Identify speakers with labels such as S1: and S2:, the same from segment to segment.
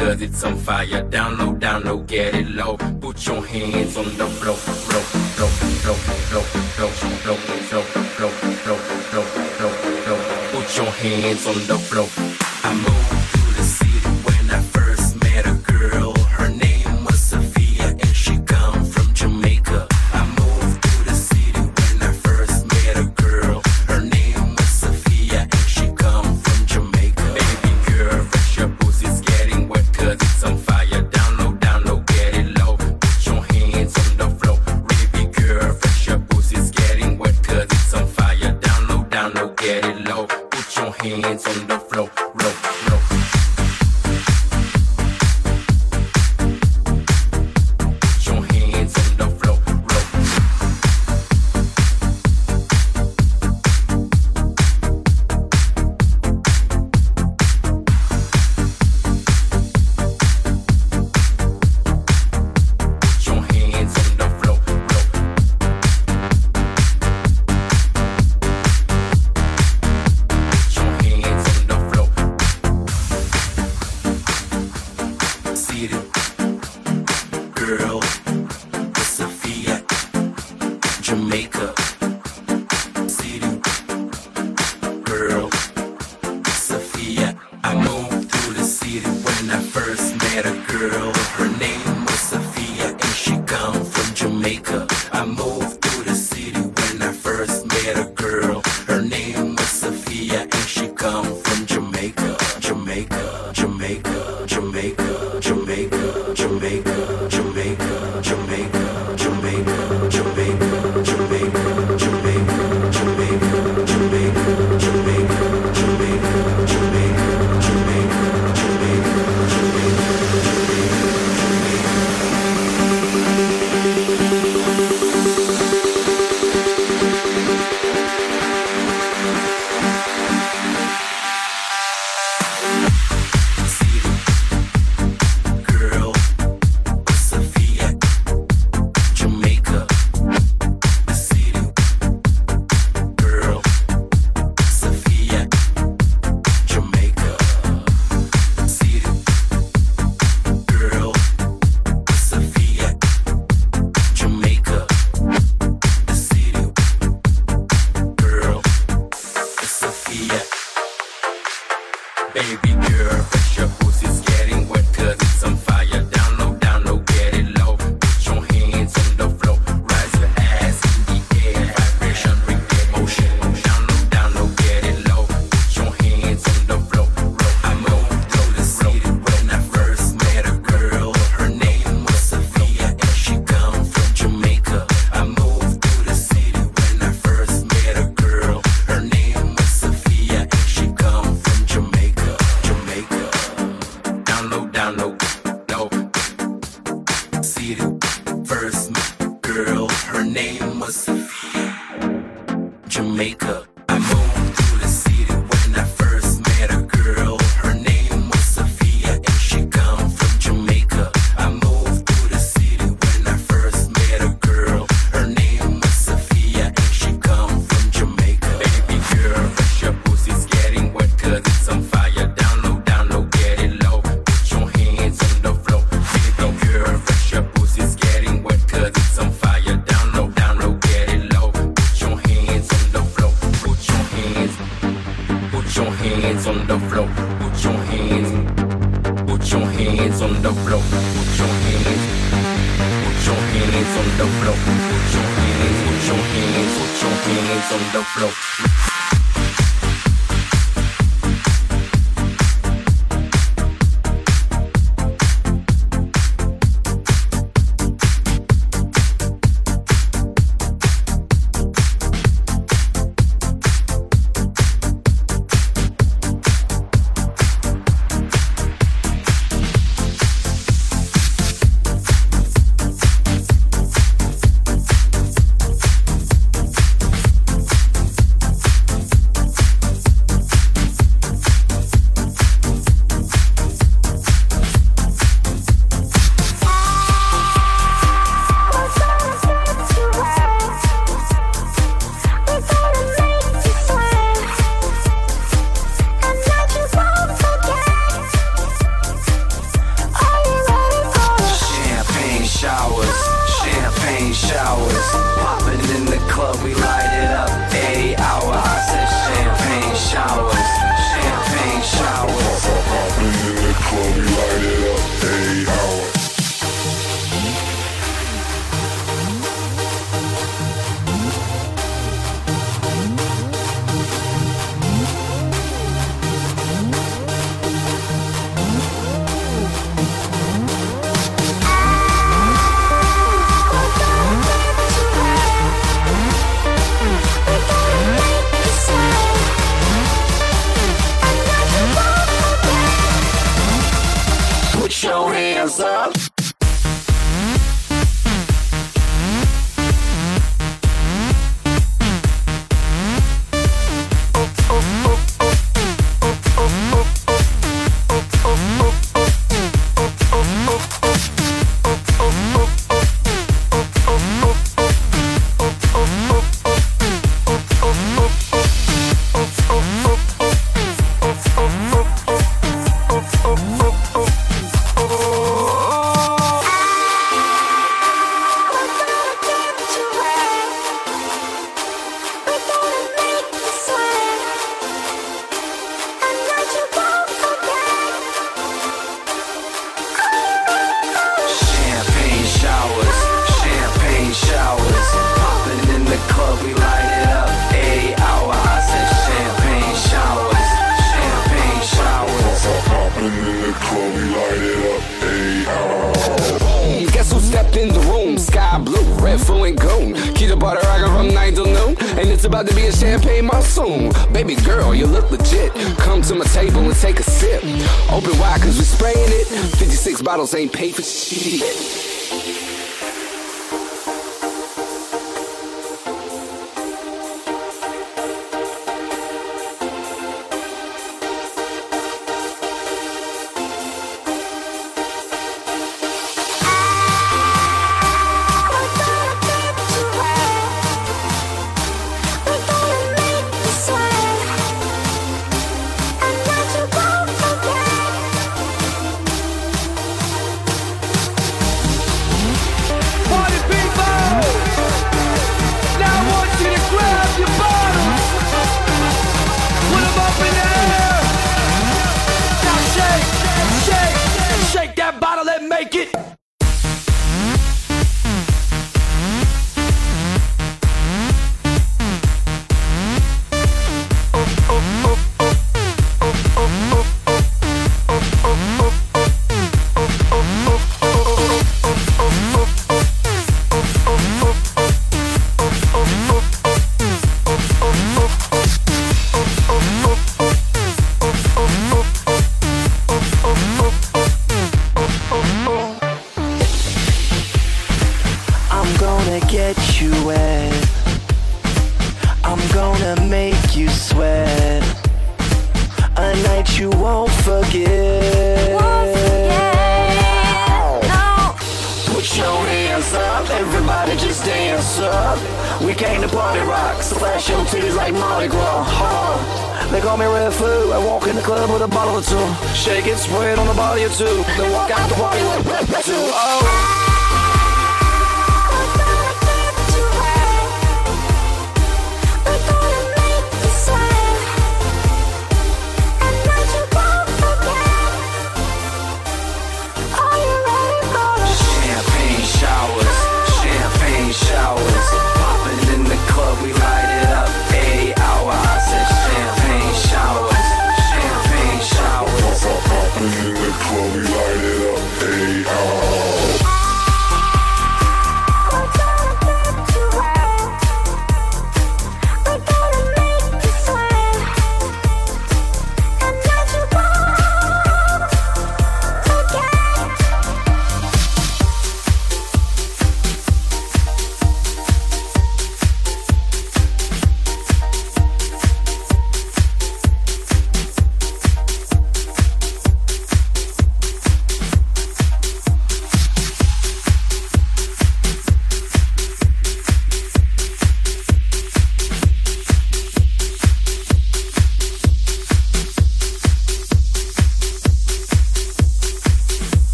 S1: cause it's on fire. Down low,
S2: down low, get
S3: it low. Put your hands on the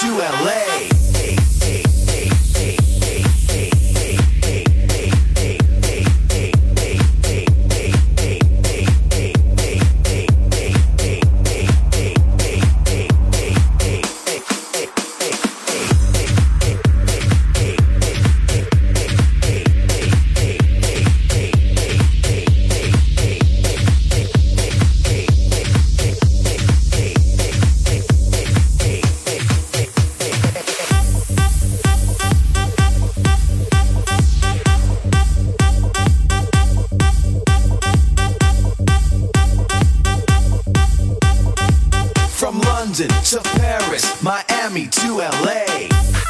S3: to LA. London to Paris, Miami to LA.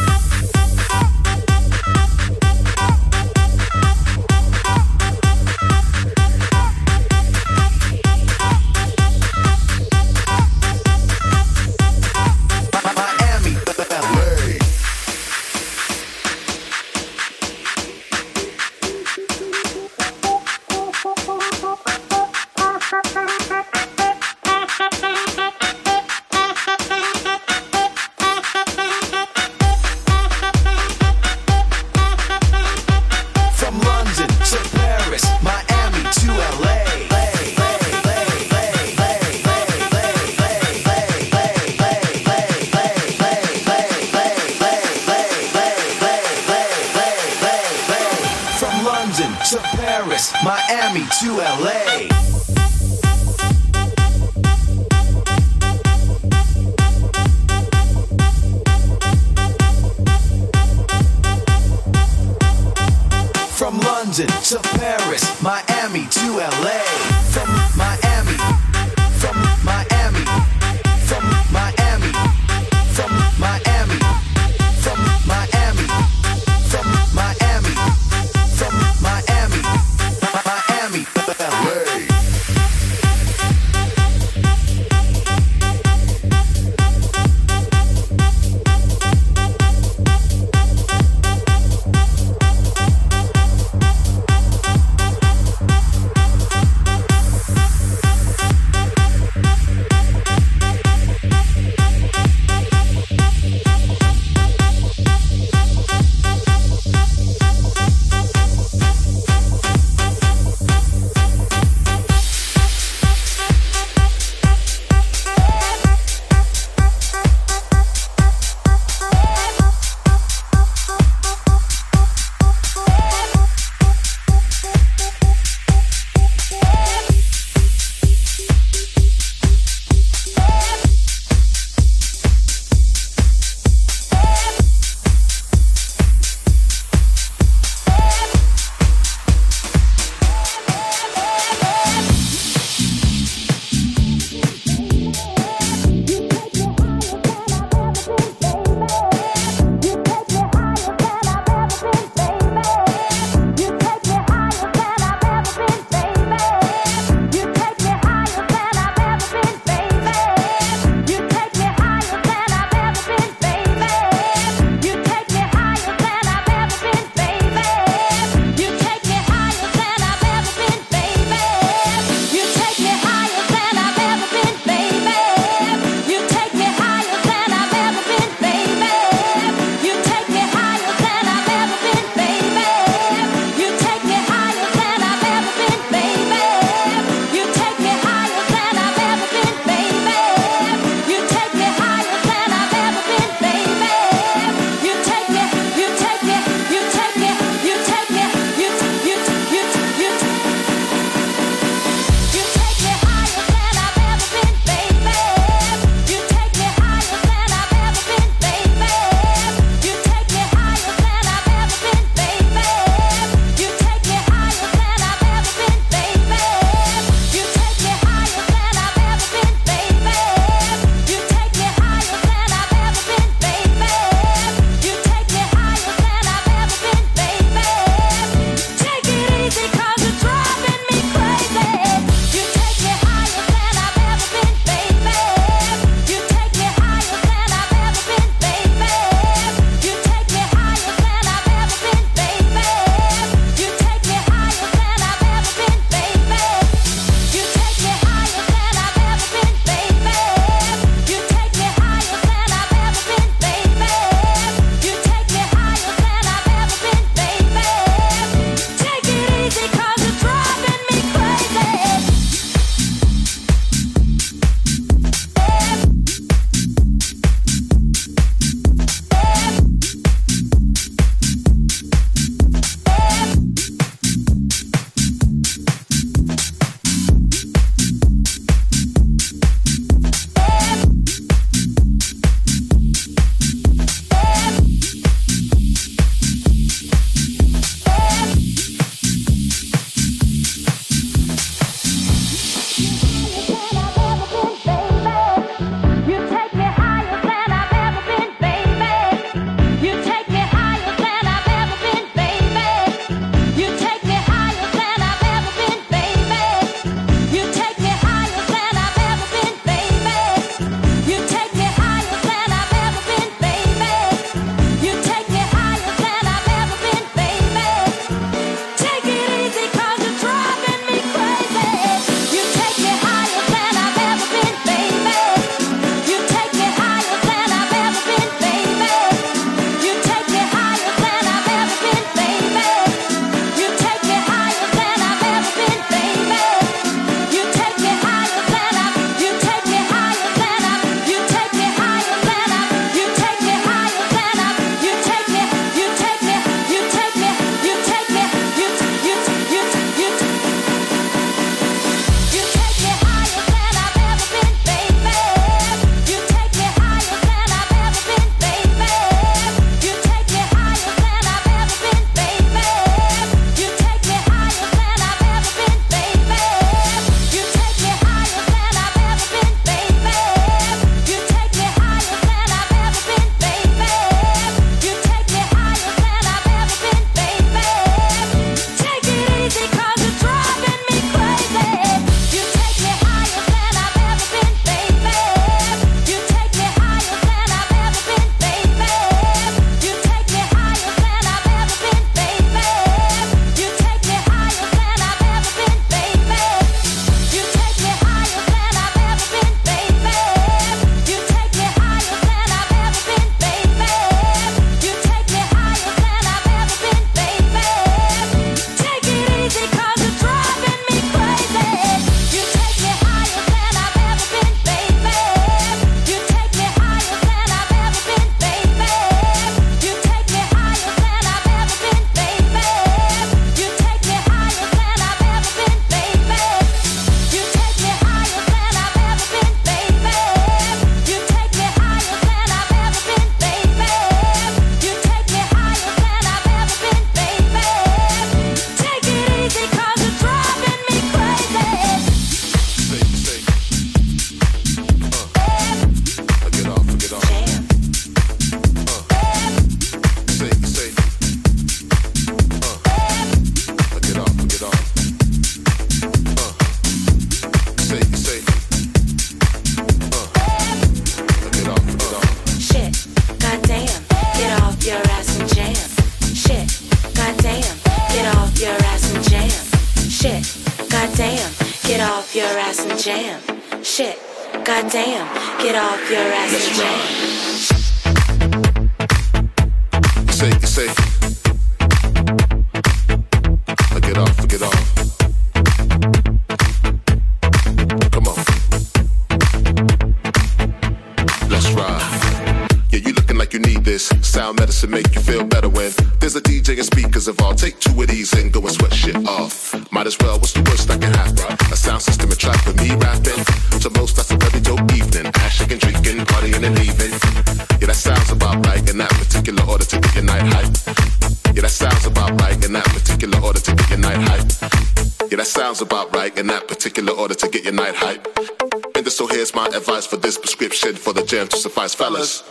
S3: Jam to suffice, fellas.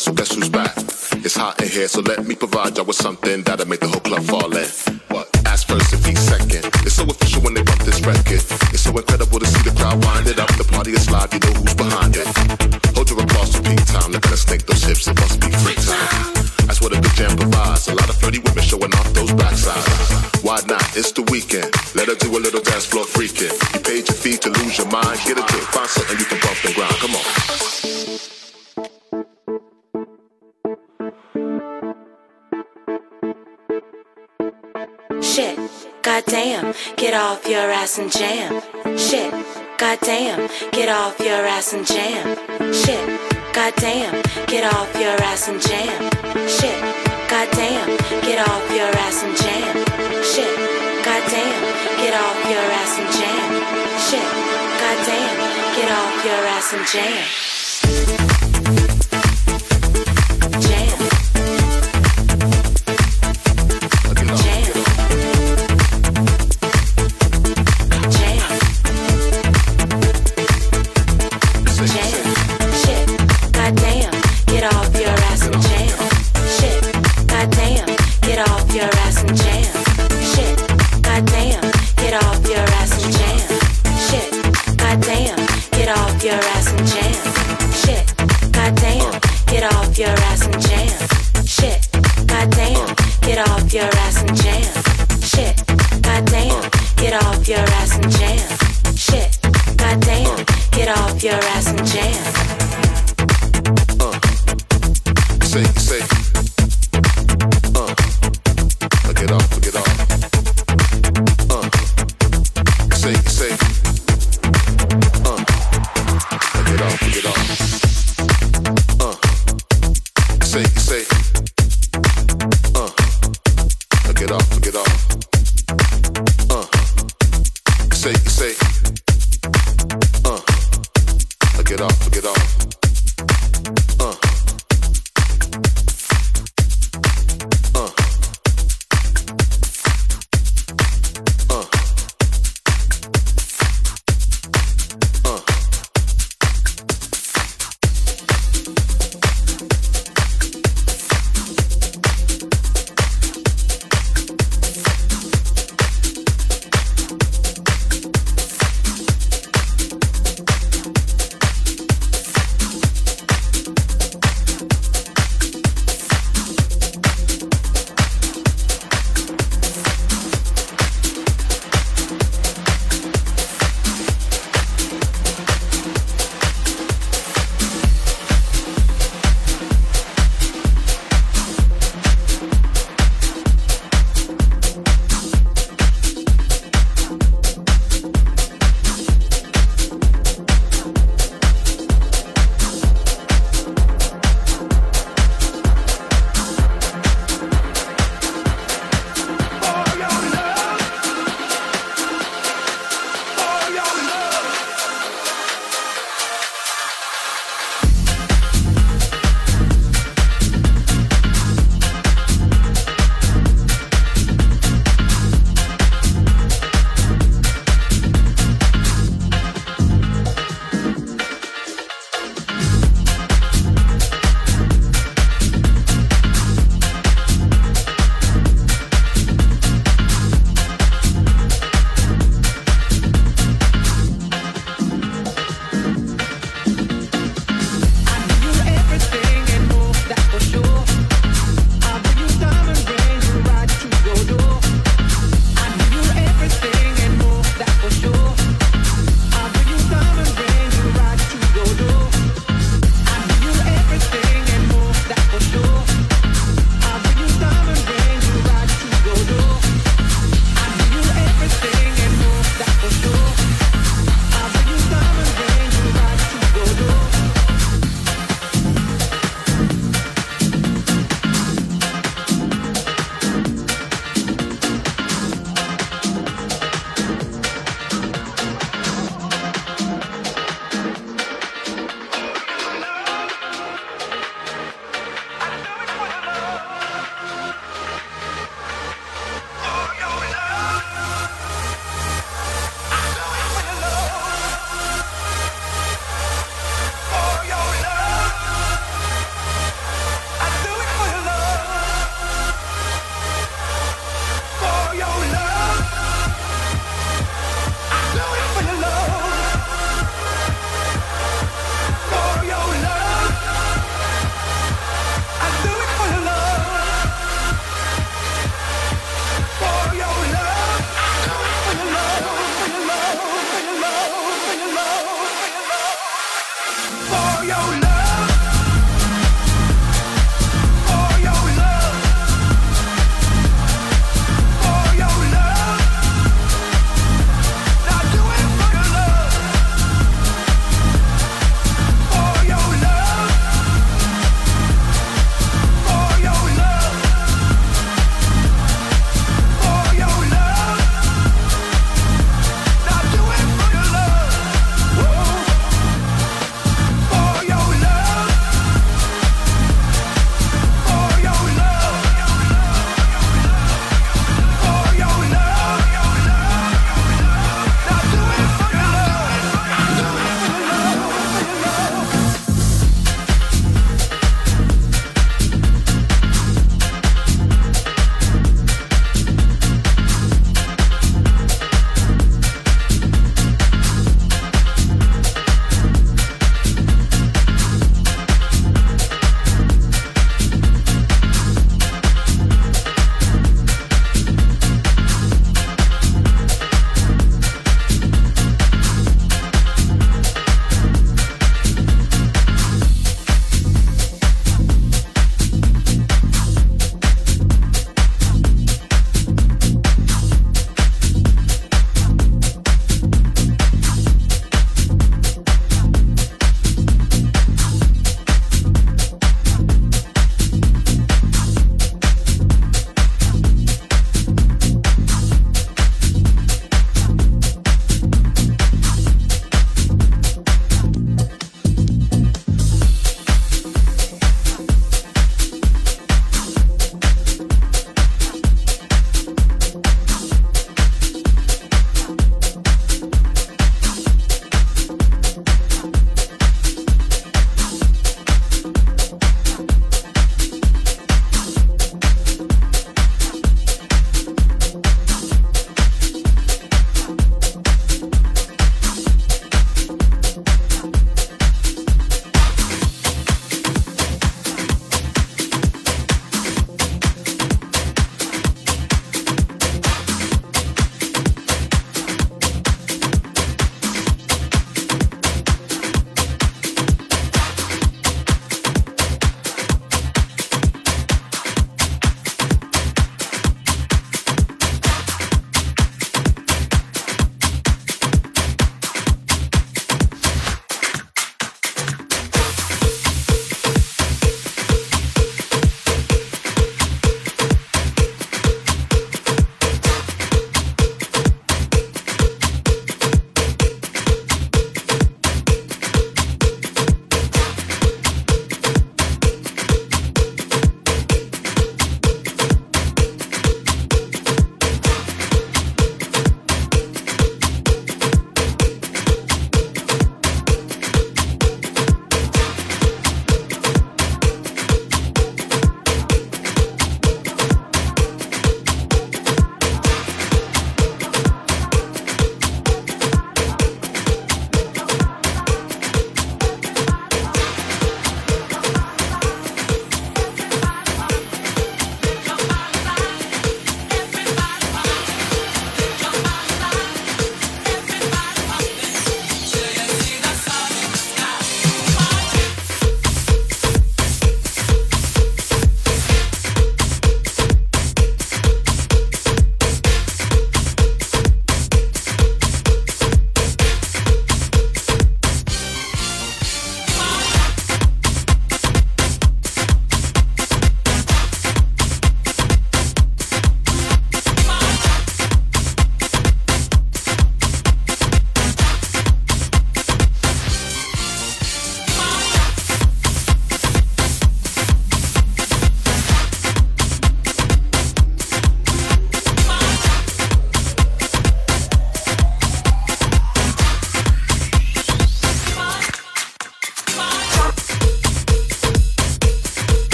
S3: So guess who's back? It's hot in here, so let me provide y'all with something that'll make the whole club fall in. What? Ask first and be second. It's so official when they bump this record. It's so incredible to see the crowd wind it up. The party is live, you know who's behind it. Hold your applause to peak time. Look at us snake those hips, it must be free time. That's what a good jam provides. A lot of flirty women showing off those backsides. Why not? It's the weekend. Let her do a little dance floor freaking. You paid your fee to lose your mind. Get a drink, find something you can bump and grind.
S2: Off your ass and jam. Shit, goddamn, get off your ass and jam. Shit, goddamn, get off your ass and jam. Shit, goddamn, get off your ass and jam. Shit, goddamn, get off your ass and jam. Shit, goddamn, get off your ass and jam. Jam,
S3: Say, say.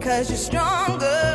S4: Cause you're stronger,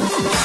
S5: love.